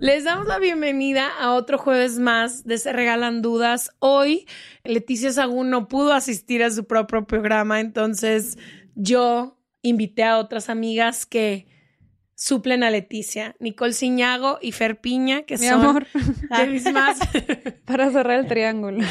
Les damos la bienvenida a otro jueves más de Se Regalan Dudas. Hoy Leticia Sagún no pudo asistir a su propio programa, entonces yo invité a otras amigas que suplen a Leticia, Nicole Ciñago y Fer Piña, que Mi son amor. de mis más Para cerrar el triángulo.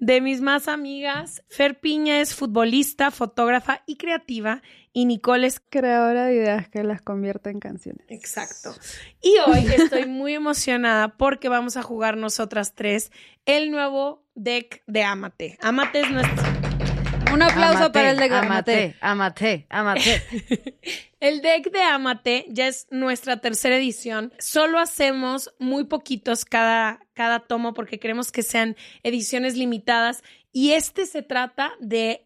De mis más amigas. Fer Piña es futbolista, fotógrafa y creativa y Nicole es Creadora de ideas que las convierte en canciones. Exacto. Y hoy estoy muy emocionada porque vamos a jugar nosotras tres el nuevo deck de Amate. Amate es nuestro... Un aplauso Amate, para el de Amate, amate, amate. El deck de Amate ya es nuestra tercera edición. Solo hacemos muy poquitos cada, cada tomo porque queremos que sean ediciones limitadas. Y este se trata de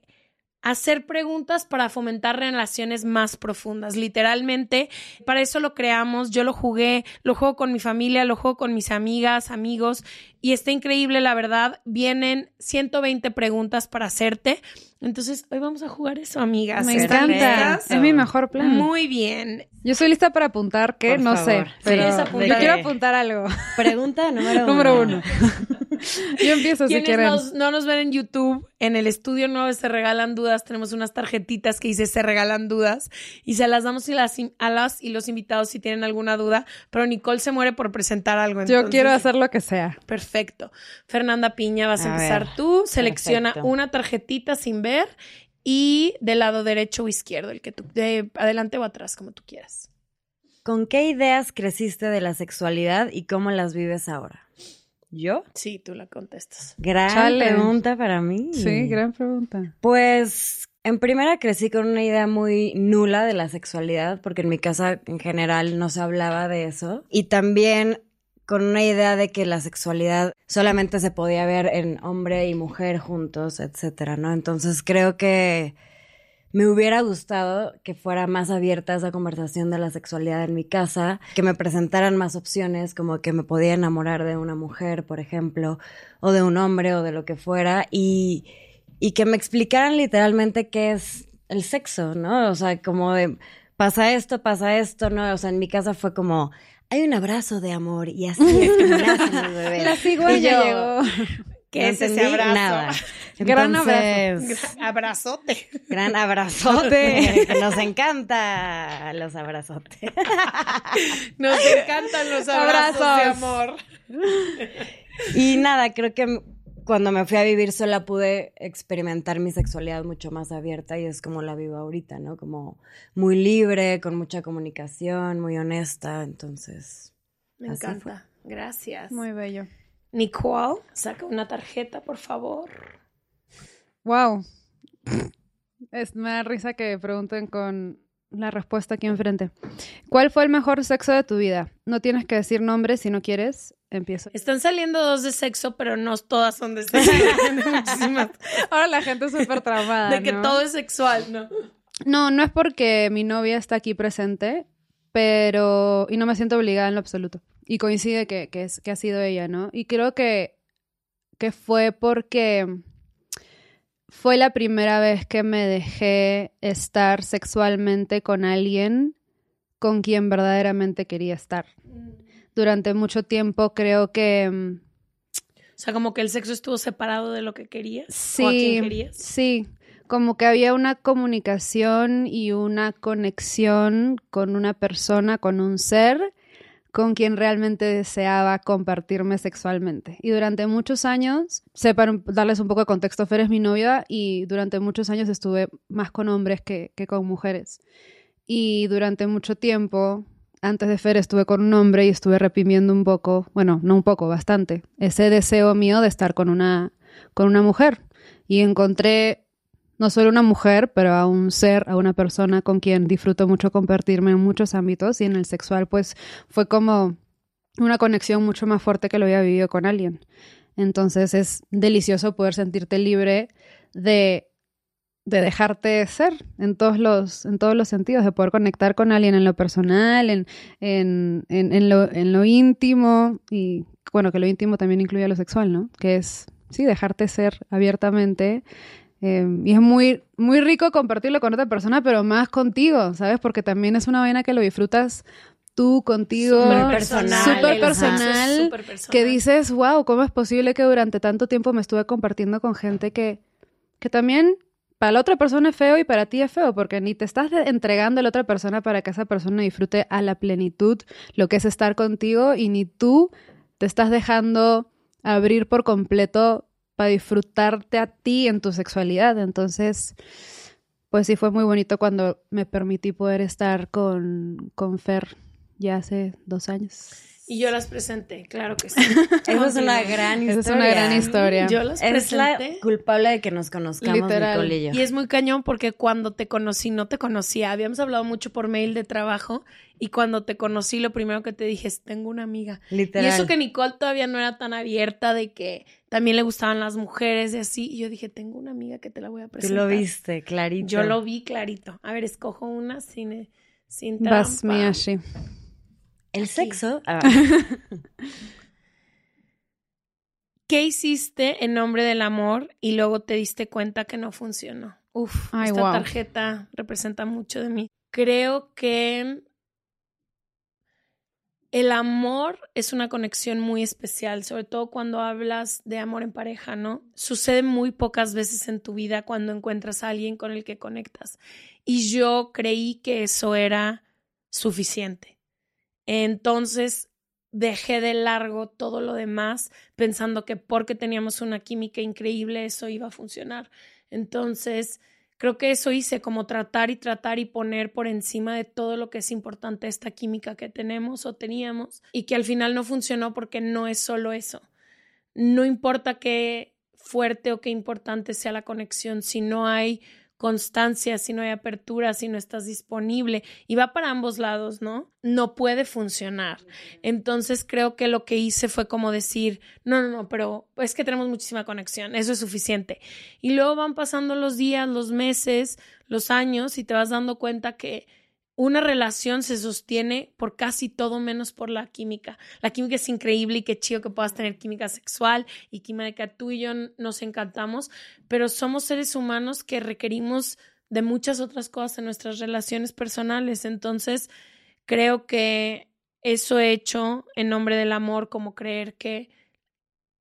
hacer preguntas para fomentar relaciones más profundas. Literalmente, para eso lo creamos. Yo lo jugué, lo juego con mi familia, lo juego con mis amigas, amigos. Y está increíble, la verdad. Vienen 120 preguntas para hacerte. Entonces, hoy vamos a jugar eso, amigas. Me ¿Están encanta. Es mi mejor plan. Muy bien. Yo estoy lista para apuntar, que no favor. sé, pero yo quiero apuntar algo. Pregunta número uno. Número uno. Yo empiezo si quieren. nos- no nos ven en YouTube, en el estudio nuevo de Se Regalan Dudas, tenemos unas tarjetitas que dice Se Regalan Dudas y se las damos y las, a las y los invitados si tienen alguna duda, pero Nicole se muere por presentar algo. Yo quiero hacer lo que sea. Perfecto. Fernanda Piña, vas a, A empezar ver, tú. Selecciona perfecto. una tarjetita sin ver y del lado derecho o izquierdo, el que tú, de adelante o atrás, como tú quieras. ¿Con qué ideas creciste de la sexualidad y cómo las vives ahora? ¿Yo? Sí, tú la contestas. Gran Chale. pregunta para mí. Sí, gran pregunta. Pues en primera crecí con una idea muy nula de la sexualidad, porque en mi casa en general no se hablaba de eso. Y también con una idea de que la sexualidad solamente se podía ver en hombre y mujer juntos, etcétera, ¿no? Entonces creo que me hubiera gustado que fuera más abierta esa conversación de la sexualidad en mi casa, que me presentaran más opciones, como que me podía enamorar de una mujer, por ejemplo, o de un hombre o de lo que fuera, y, y que me explicaran literalmente qué es el sexo, ¿no? O sea, como de, pasa esto, pasa esto, ¿no? O sea, en mi casa fue como, hay un abrazo de amor y así es como nacen los bebés. La cigüeña llegó. ¿Qué no es ese abrazo? Nada. Gran Entonces, Abrazote. Gran abrazote. que Nos encanta los abrazotes. Nos encantan los abrazos de Abrazos. amor. Y nada, creo que cuando me fui a vivir sola pude experimentar mi sexualidad mucho más abierta y es como la vivo ahorita, ¿no? Como muy libre, con mucha comunicación, muy honesta, entonces... Me así encanta. Gracias. Muy bello. Nicole, saca una tarjeta, por favor. Wow. Es, me da risa que pregunten con la respuesta aquí enfrente. ¿Cuál fue el mejor sexo de tu vida? No tienes que decir nombres si no quieres. Empiezo. Están saliendo dos de sexo, pero no todas son de sexo. Ahora la gente es súper traumada. De que ¿no? todo es sexual, ¿no? No, no es porque mi novia está aquí presente, pero. Y no me siento obligada en lo absoluto. Y coincide que, que, es, que ha sido ella, ¿no? Y creo que, que fue porque fue la primera vez que me dejé estar sexualmente con alguien con quien verdaderamente quería estar. Durante mucho tiempo creo que. mm, O sea, como que el sexo estuvo separado de lo que querías. Sí, O a quién querías. sí, como que había una comunicación y una conexión con una persona, con un ser con quien realmente deseaba compartirme sexualmente. Y durante muchos años, sé para darles un poco de contexto, Fer es mi novia y durante muchos años estuve más con hombres que, que con mujeres. Y durante mucho tiempo, antes de Fer, estuve con un hombre y estuve reprimiendo un poco, bueno, no un poco, bastante, ese deseo mío de estar con una, con una mujer. Y encontré no solo una mujer, pero a un ser, a una persona con quien disfruto mucho compartirme en muchos ámbitos y en el sexual, pues fue como una conexión mucho más fuerte que lo había vivido con alguien. Entonces es delicioso poder sentirte libre de, de dejarte ser en todos, los, en todos los sentidos, de poder conectar con alguien en lo personal, en, en, en, lo, en lo íntimo y bueno, que lo íntimo también incluye lo sexual, ¿no? Que es, sí, dejarte ser abiertamente. Eh, y es muy, muy rico compartirlo con otra persona, pero más contigo, ¿sabes? Porque también es una vaina que lo disfrutas tú contigo. Súper personal, Súper personal, personal. que dices, wow, ¿cómo es posible que durante tanto tiempo me estuve compartiendo con gente que, que también para la otra persona es feo y para ti es feo? Porque ni te estás entregando a la otra persona para que esa persona disfrute a la plenitud lo que es estar contigo y ni tú te estás dejando abrir por completo para disfrutarte a ti en tu sexualidad. Entonces, pues sí fue muy bonito cuando me permití poder estar con, con Fer ya hace dos años. Y yo las presenté, claro que sí. Esa es una gran historia. Esa es una gran historia. Yo las Es la presenté. culpable de que nos conozcamos, Literal. Nicole y yo. Y es muy cañón porque cuando te conocí no te conocía. Habíamos hablado mucho por mail de trabajo y cuando te conocí lo primero que te dije es tengo una amiga. Literal. Y eso que Nicole todavía no era tan abierta de que también le gustaban las mujeres y así. Y yo dije, tengo una amiga que te la voy a Tú presentar. lo viste, clarito. Yo lo vi clarito. A ver, escojo una sin, sin trampa. Vas Miyashi. El Aquí. sexo. ah, ¿Qué hiciste en nombre del amor y luego te diste cuenta que no funcionó? Uf, Ay, esta wow. tarjeta representa mucho de mí. Creo que el amor es una conexión muy especial, sobre todo cuando hablas de amor en pareja, ¿no? Sucede muy pocas veces en tu vida cuando encuentras a alguien con el que conectas. Y yo creí que eso era suficiente. Entonces dejé de largo todo lo demás pensando que porque teníamos una química increíble eso iba a funcionar. Entonces, creo que eso hice, como tratar y tratar y poner por encima de todo lo que es importante esta química que tenemos o teníamos y que al final no funcionó porque no es solo eso. No importa qué fuerte o qué importante sea la conexión, si no hay constancia, si no hay apertura, si no estás disponible, y va para ambos lados, ¿no? No puede funcionar. Entonces creo que lo que hice fue como decir, no, no, no, pero es que tenemos muchísima conexión, eso es suficiente. Y luego van pasando los días, los meses, los años, y te vas dando cuenta que una relación se sostiene por casi todo menos por la química. La química es increíble y qué chido que puedas tener química sexual y química tú y yo nos encantamos, pero somos seres humanos que requerimos de muchas otras cosas en nuestras relaciones personales. Entonces, creo que eso he hecho en nombre del amor, como creer que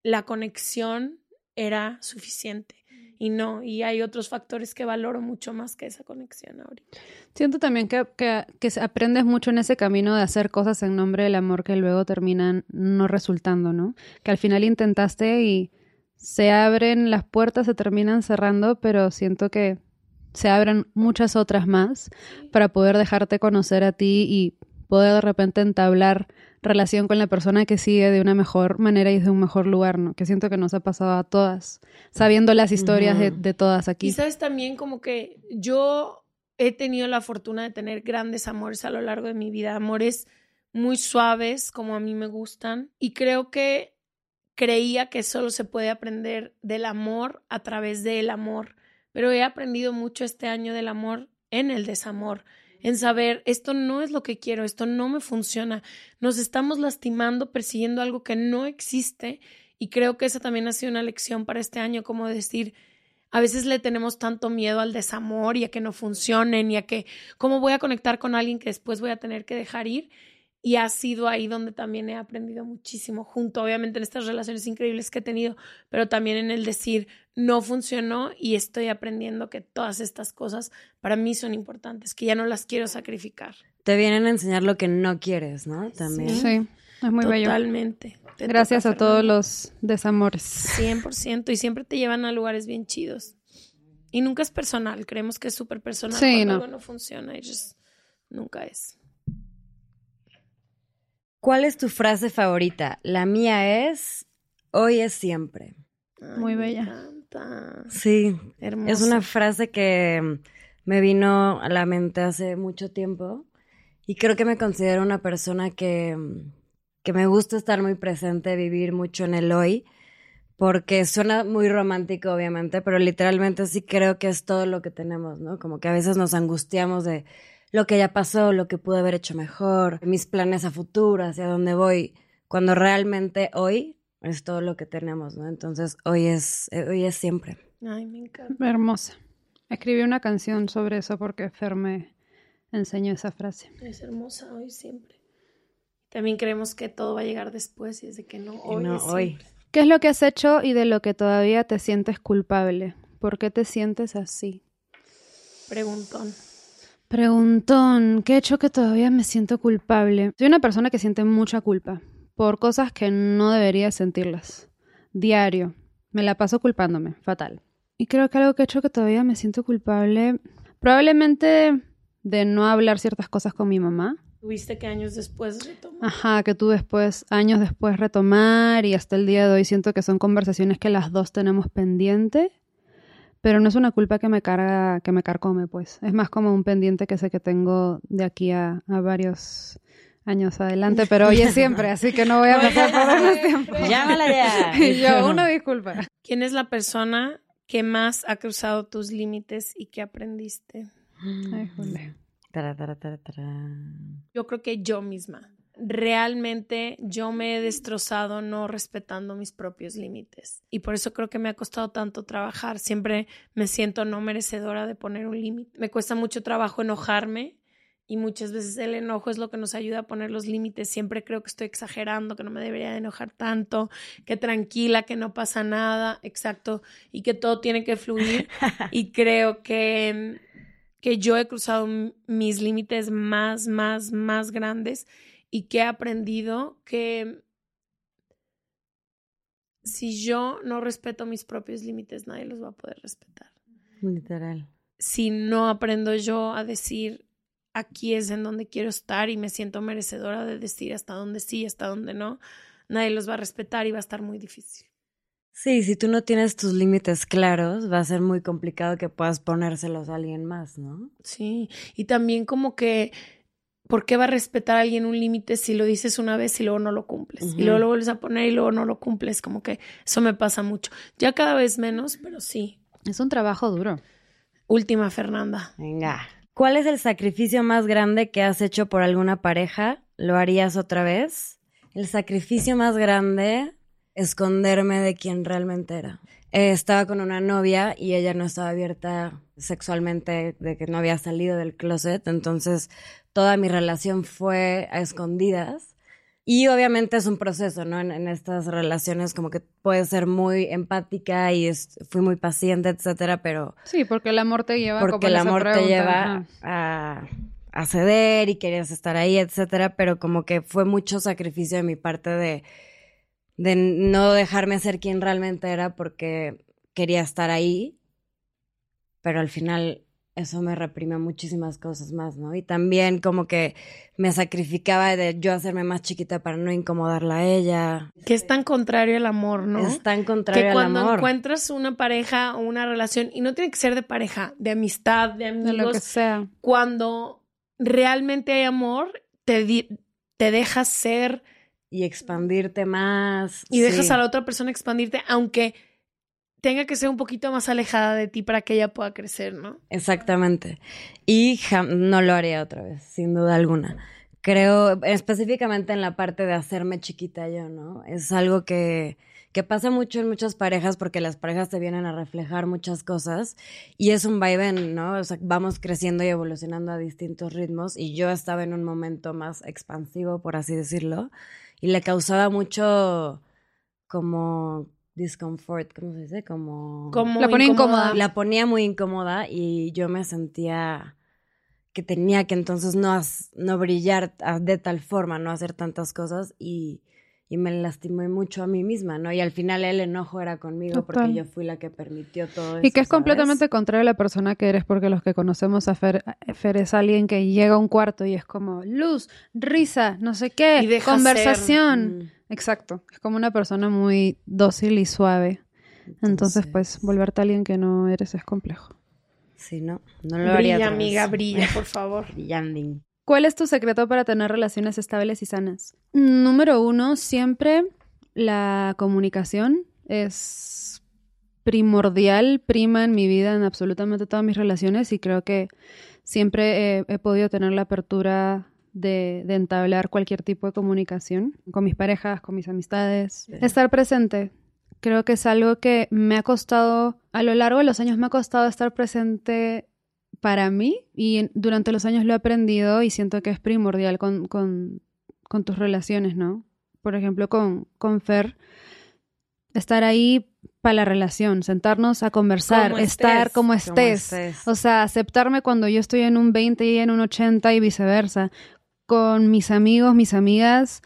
la conexión era suficiente. Y no, y hay otros factores que valoro mucho más que esa conexión ahorita. Siento también que, que, que aprendes mucho en ese camino de hacer cosas en nombre del amor que luego terminan no resultando, ¿no? Que al final intentaste y se abren las puertas, se terminan cerrando, pero siento que se abren muchas otras más para poder dejarte conocer a ti y poder de repente entablar relación con la persona que sigue de una mejor manera y desde un mejor lugar, ¿no? Que siento que nos ha pasado a todas, sabiendo las historias de, de, todas aquí. Y sabes también como que yo he tenido la fortuna de tener grandes amores a lo largo de mi vida, amores muy suaves como a mí me gustan y creo que creía que solo se puede aprender del amor a través del amor, pero he aprendido mucho este año del amor en el desamor en saber esto no es lo que quiero, esto no me funciona. Nos estamos lastimando persiguiendo algo que no existe y creo que esa también ha sido una lección para este año, como decir, a veces le tenemos tanto miedo al desamor y a que no funcionen y a que cómo voy a conectar con alguien que después voy a tener que dejar ir y ha sido ahí donde también he aprendido muchísimo, junto obviamente en estas relaciones increíbles que he tenido, pero también en el decir, no funcionó y estoy aprendiendo que todas estas cosas para mí son importantes, que ya no las quiero sacrificar. Te vienen a enseñar lo que no quieres, ¿no? También. Sí, es muy bello. Totalmente. Gracias a todos los desamores. 100% y siempre te llevan a lugares bien chidos. Y nunca es personal, creemos que es súper personal cuando no. algo no funciona y just, nunca es. ¿Cuál es tu frase favorita? La mía es hoy es siempre. Muy bella. Sí, es una frase que me vino a la mente hace mucho tiempo y creo que me considero una persona que, que me gusta estar muy presente, vivir mucho en el hoy, porque suena muy romántico obviamente, pero literalmente sí creo que es todo lo que tenemos, ¿no? Como que a veces nos angustiamos de lo que ya pasó, lo que pude haber hecho mejor, mis planes a futuro, hacia dónde voy, cuando realmente hoy es todo lo que tenemos, ¿no? Entonces hoy es, eh, hoy es siempre. Ay, me encanta. Hermosa. Escribí una canción sobre eso porque Fer me enseñó esa frase. Es hermosa hoy siempre. También creemos que todo va a llegar después y es de que no, hoy. No, hoy. ¿Qué es lo que has hecho y de lo que todavía te sientes culpable? ¿Por qué te sientes así? Preguntón. Preguntón, ¿qué he hecho que todavía me siento culpable? Soy una persona que siente mucha culpa por cosas que no debería sentirlas. Diario. Me la paso culpándome. Fatal. Y creo que algo que he hecho que todavía me siento culpable, probablemente de no hablar ciertas cosas con mi mamá. Tuviste que años después retomar. Ajá, que tú después, años después retomar y hasta el día de hoy siento que son conversaciones que las dos tenemos pendiente pero no es una culpa que me carga, que me carcome, pues. Es más como un pendiente que sé que tengo de aquí a, varios años adelante, pero hoy es siempre, así que no voy a pasar por más tiempo. Llámala ya. y yo, una disculpa. ¿Quién es la persona que más ha cruzado tus límites y que aprendiste? Ay. Yo creo que yo misma realmente yo me he destrozado no respetando mis propios límites. Y por eso creo que me ha costado tanto trabajar. Siempre me siento no merecedora de poner un límite. Me cuesta mucho trabajo enojarme y muchas veces el enojo es lo que nos ayuda a poner los límites. Siempre creo que estoy exagerando, que no me debería de enojar tanto, que tranquila, que no pasa nada, exacto, y que todo tiene que fluir. y creo que, que yo he cruzado mis límites más, más, más grandes y que he aprendido que si yo no respeto mis propios límites, nadie los va a poder respetar. Literal. Si no aprendo yo a decir aquí es en donde quiero estar y me siento merecedora de decir hasta dónde sí, hasta dónde no, nadie los va a respetar y va a estar muy difícil. Sí, si tú no tienes tus límites claros, va a ser muy complicado que puedas ponérselos a alguien más, ¿no? Sí, y también como que ¿por qué va a respetar a alguien un límite si lo dices una vez y luego no lo cumples? Y luego lo vuelves a poner y luego no lo cumples. Como que eso me pasa mucho. Ya cada vez menos, pero sí. Es un trabajo duro. Última, Fernanda. Venga. ¿Cuál es el sacrificio más grande que has hecho por alguna pareja? ¿Lo harías otra vez? El sacrificio más grande, esconderme de quien realmente era. Eh, estaba con una novia y ella no estaba abierta sexualmente, de que no había salido del closet, entonces toda mi relación fue a escondidas. Y obviamente es un proceso, ¿no? En, estas relaciones como que puedes ser muy empática y fui muy paciente, etcétera, pero... Sí, porque el amor te lleva Porque el amor te lleva a, a, ceder y querías estar ahí, etcétera, pero como que fue mucho sacrificio de mi parte de de no dejarme ser quien realmente era porque quería estar ahí, pero al final eso me reprime muchísimas cosas más, ¿no? Y también como que me sacrificaba de yo hacerme más chiquita para no incomodarla a ella. Que es tan contrario al amor, ¿no? Es tan contrario que al cuando amor. encuentras una pareja o una relación, y no tiene que ser de pareja, de amistad, de De amigos, lo que sea. cuando realmente hay amor, te, te dejas ser Y expandirte más. y dejas a la otra persona expandirte, aunque tenga que ser un poquito más alejada de ti para que ella pueda crecer, ¿no? Exactamente. Y no lo haría otra vez, sin duda alguna. Creo, específicamente en la parte de hacerme chiquita yo, ¿no? Es algo que, que pasa mucho en muchas parejas porque las parejas te vienen a reflejar muchas cosas y es un vaivén, ¿no? O sea, vamos creciendo y evolucionando a distintos ritmos y yo estaba en un momento más expansivo, por así decirlo, y le causaba mucho como discomfort, ¿cómo se dice? Como... Como La pone incómoda. La ponía muy incómoda y yo me sentía que tenía que entonces no, no brillar a- de tal forma, no hacer tantas cosas y, y me lastimé mucho a mí misma, ¿no? Y al final el enojo era conmigo Total. porque yo fui la que permitió todo eso. Y que es ¿sabes? completamente contrario a la persona que eres, porque los que conocemos a Fer, Fer es alguien que llega a un cuarto y es como luz, risa, no sé qué, Y deja conversación. Mm, Exacto, es como una persona muy dócil y suave. Entonces, pues, volverte a alguien que no eres es complejo. Sí, no, no lo haría Brilla, amiga, brilla, por favor. Brillanding. ¿Cuál es tu secreto para tener relaciones estables y sanas? Número uno, siempre la comunicación es primordial, prima en mi vida, en absolutamente todas mis relaciones y creo que siempre he, he podido tener la apertura de, de entablar cualquier tipo de comunicación con mis parejas, con mis amistades. Estar presente. Creo que es algo que me ha costado, a lo largo de los años me ha costado estar presente para mí y durante los años lo he aprendido y siento que es primordial con, con, con tus relaciones, ¿no? Por ejemplo, con, con Fer, estar ahí para la relación, sentarnos a conversar, Como estar estés, como Como estés. estés. O sea, aceptarme cuando yo estoy en un 20 y en un 80 y viceversa. Con mis amigos, mis amigas,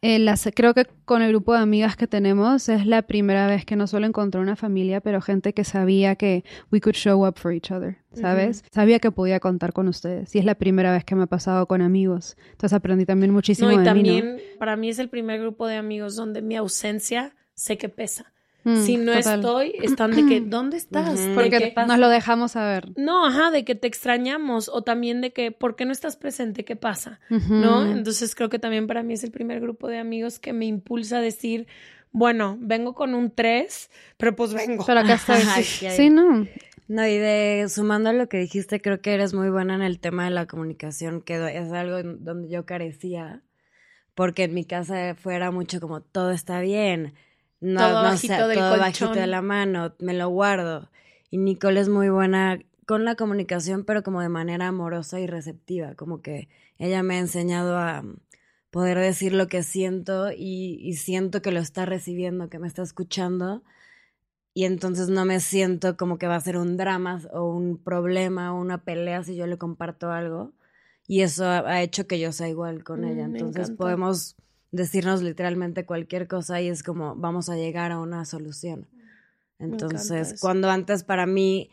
eh, las- creo que con el grupo de amigas que tenemos es la primera vez que no solo encontré una familia, pero gente que sabía que we could show up for each other, ¿sabes? Sabía que podía contar con ustedes. Y es la primera vez que me ha pasado con amigos. Entonces aprendí también muchísimo No, y de mí, ¿no? también para mí es el primer grupo de amigos donde mi ausencia sé que pesa. Mm, si no total. estoy, están de que, ¿dónde estás? Porque que- nos lo dejamos saber. no, ajá, de que te extrañamos o también de que, ¿por qué no estás presente? ¿Qué pasa? ¿No? Entonces creo que también para mí es el primer grupo de amigos que me impulsa a decir, bueno, vengo con un 3, pero pues vengo. Pero acá estoy. Ay, sí, no. No, y de sumando a lo que dijiste, creo que eres muy buena en el tema de la comunicación, que es algo en donde yo carecía, porque en mi casa fuera mucho como todo está bien, no, Todo no bajito sé, del todo colchón. bajito de la mano, me lo guardo. Y Nicole es muy buena con la comunicación, pero como de manera amorosa y receptiva, como que ella me ha enseñado a poder decir lo que siento y, y siento que lo está recibiendo, que me está escuchando y entonces no me siento como que va a ser un drama o un problema o una pelea si yo le comparto algo. Y eso ha, hecho que yo sea igual con Mm, ella. Entonces podemos decirnos literalmente cualquier cosa y es como vamos a llegar a una solución. encanta Entonces, cuando antes para mí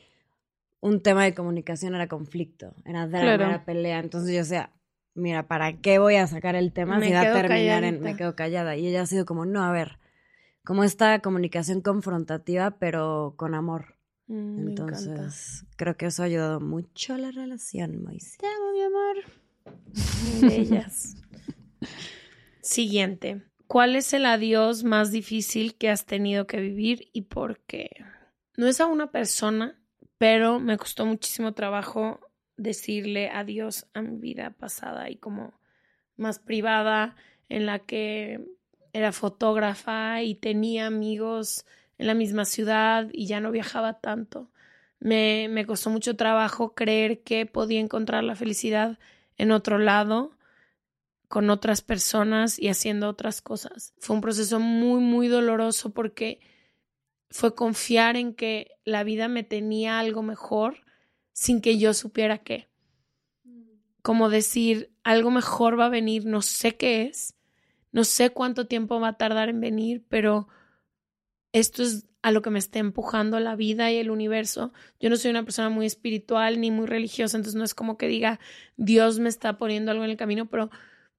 un tema de comunicación era conflicto, era drama, Claro. era pelea. Entonces yo decía, mira, ¿para qué voy a sacar el tema Me si va a terminar en me quedo callada? Y ella ha sido como, no, a ver, como esta comunicación confrontativa, pero con amor. Mm. Entonces, creo que eso ha ayudado mucho a la relación, Moisés. Te amo, mi amor. Bellas. Siguiente. ¿Cuál es el adiós más difícil que has tenido que vivir y por qué? No es a una persona, pero me costó muchísimo trabajo decirle adiós a mi vida pasada y como más privada, en la que era fotógrafa y tenía amigos en la misma ciudad y ya no viajaba tanto. Me, me costó mucho trabajo creer que podía encontrar la felicidad en otro lado, con otras personas y haciendo otras cosas. Fue un proceso muy, muy doloroso porque fue confiar en que la vida me tenía algo mejor sin que yo supiera qué. Como decir, algo mejor va a venir, no sé qué es, no sé cuánto tiempo va a tardar en venir, pero esto es a lo que me está empujando la vida y el universo. Yo no soy una persona muy espiritual ni muy religiosa, entonces no es como que diga Dios me está poniendo algo en el camino, pero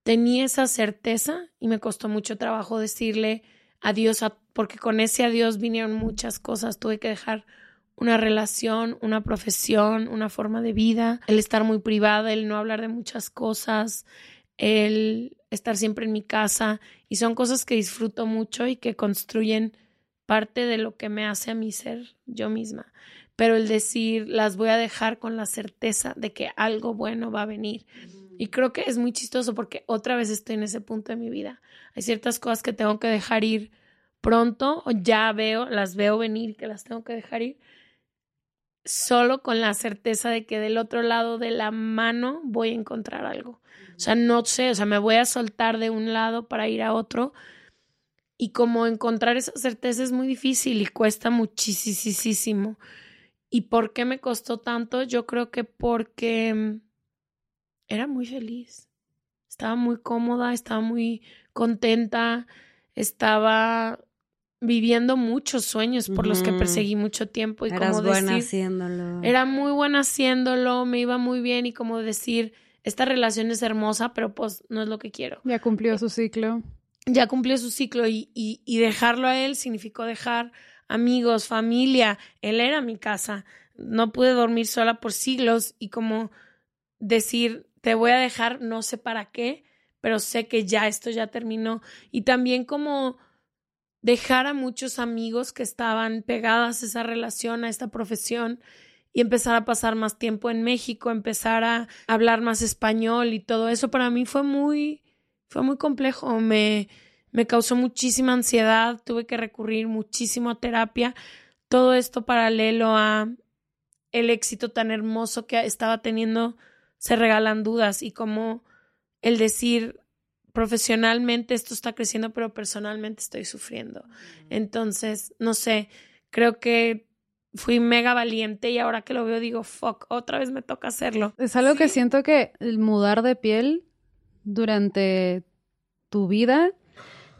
tenía esa certeza y me costó mucho trabajo decirle adiós, porque con ese adiós vinieron muchas cosas. Tuve que dejar una relación, una profesión, una forma de vida, el estar muy privada, el no hablar de muchas cosas, el estar siempre en mi casa y son cosas que disfruto mucho y que construyen parte de lo que me hace a mí ser yo misma. Pero el decir, las voy a dejar con la certeza de que algo bueno va a venir. Y creo que es muy chistoso porque otra vez estoy en ese punto de mi vida. Hay ciertas cosas que tengo que dejar ir pronto o ya veo, las veo venir que las tengo que dejar ir solo con la certeza de que del otro lado de la mano voy a encontrar algo. O sea, no sé, o sea, me voy a soltar de un lado para ir a otro. Y como encontrar esa certeza es muy difícil y cuesta muchísimo. ¿Y por qué me costó tanto? Yo creo que porque mm, era muy feliz. Estaba muy cómoda, estaba muy contenta, estaba viviendo muchos sueños por los que perseguí mucho tiempo y Eras como buena decir, haciéndolo. era muy buena haciéndolo, me iba muy bien y como decir, esta relación es hermosa, pero pues no es lo que quiero. Ya cumplió su ciclo. Ya cumplió su ciclo y, y, y dejarlo a él significó dejar amigos, familia, él era mi casa, no pude dormir sola por siglos y como decir, te voy a dejar, no sé para qué, pero sé que ya esto ya terminó y también como dejar a muchos amigos que estaban pegadas a esa relación, a esta profesión y empezar a pasar más tiempo en México, empezar a hablar más español y todo eso para mí fue muy fue muy complejo, me me causó muchísima ansiedad, tuve que recurrir muchísimo a terapia, todo esto paralelo a el éxito tan hermoso que estaba teniendo se regalan dudas y como el decir profesionalmente esto está creciendo, pero personalmente estoy sufriendo. Entonces, no sé, creo que fui mega valiente y ahora que lo veo digo, fuck, otra vez me toca hacerlo. Es algo que siento que el mudar de piel durante tu vida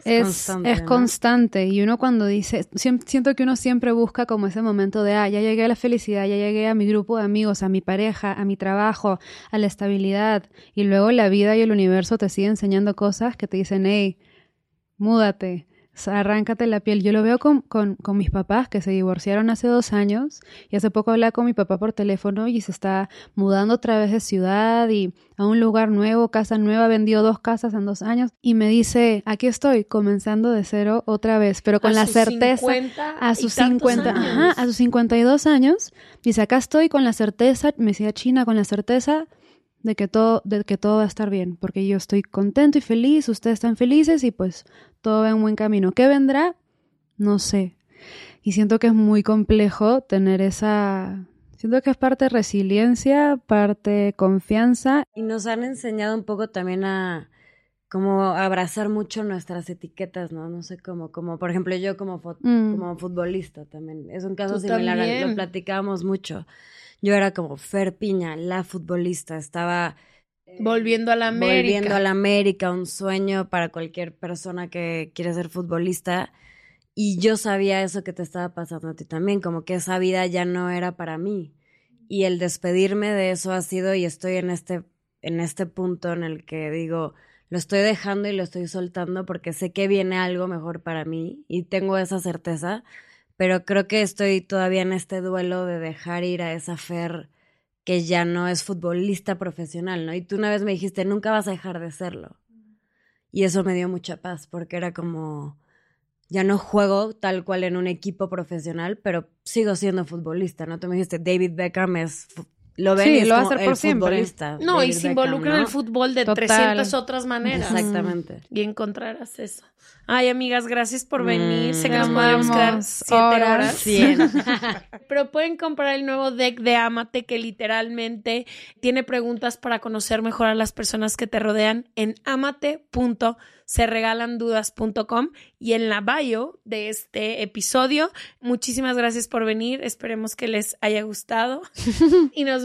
es, constante, es ¿no? constante. Y uno cuando dice, siento que uno siempre busca como ese momento de, ah, ya llegué a la felicidad, ya llegué a mi grupo de amigos, a mi pareja, a mi trabajo, a la estabilidad. Y luego la vida y el universo te siguen enseñando cosas que te dicen, hey, múdate, o sea, arráncate la piel. Yo lo veo con, con, con mis papás que se divorciaron hace dos años y hace poco hablaba con mi papá por teléfono y se está mudando otra vez de ciudad y a un lugar nuevo, casa nueva, vendió dos casas en dos años y me dice, aquí estoy, comenzando de cero otra vez, pero con A la certeza 50 a sus tantos 50, años. ajá, a sus 52 años, dice, acá estoy con la certeza, me decía China, con la certeza de que todo, de que todo va a estar bien, porque yo estoy contento y feliz, ustedes están felices y pues todo va en buen camino. ¿Qué vendrá? No sé. Y siento que es muy complejo tener esa, siento que es parte resiliencia, parte confianza. Y nos han enseñado un poco también a como abrazar mucho nuestras etiquetas, ¿no? No sé cómo, como por ejemplo yo como, fut- Mm. como futbolista también. Es un caso Tú similar, al- también. lo platicábamos mucho. Yo era como Fer Piña, la futbolista, estaba eh, Volviendo a la América. volviendo a la América, un sueño para cualquier persona que quiere ser futbolista. Y yo sabía eso que te estaba pasando a ti también, como que esa vida ya no era para mí. Y el despedirme de eso ha sido, y estoy en este, en este punto en el que digo, lo estoy dejando y lo estoy soltando porque sé que viene algo mejor para mí y tengo esa certeza, pero creo que estoy todavía en este duelo de dejar ir a esa Fer que ya no es futbolista profesional, ¿no? Y tú una vez me dijiste, nunca vas a dejar de serlo. Y eso me dio mucha paz, porque era como, ya no juego tal cual en un equipo profesional, pero sigo siendo futbolista, ¿no? Tú me dijiste, David Beckham es, lo ven Sí, y es lo va a hacer por siempre. No, y se involucra en ¿no? el fútbol de Total. 300 otras maneras. Exactamente. Y encontrarás eso. Ay, amigas, gracias por venir. sé que Mm, nos podríamos quedar amamos. siete Horas. Pero pueden comprar el nuevo deck de Amate que literalmente tiene preguntas para conocer mejor a las personas que te rodean en amate.serregalandudas.com y en la bio de este episodio. Muchísimas gracias por venir. Esperemos que les haya gustado y nos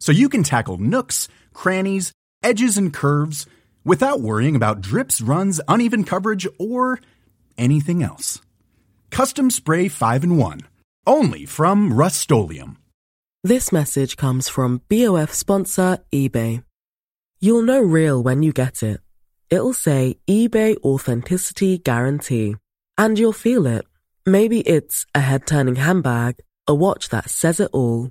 so you can tackle nooks, crannies, edges, and curves without worrying about drips, runs, uneven coverage, or anything else. Custom Spray 5 in 1. Only from Rust This message comes from BOF sponsor eBay. You'll know real when you get it. It'll say eBay Authenticity Guarantee. And you'll feel it. Maybe it's a head turning handbag, a watch that says it all,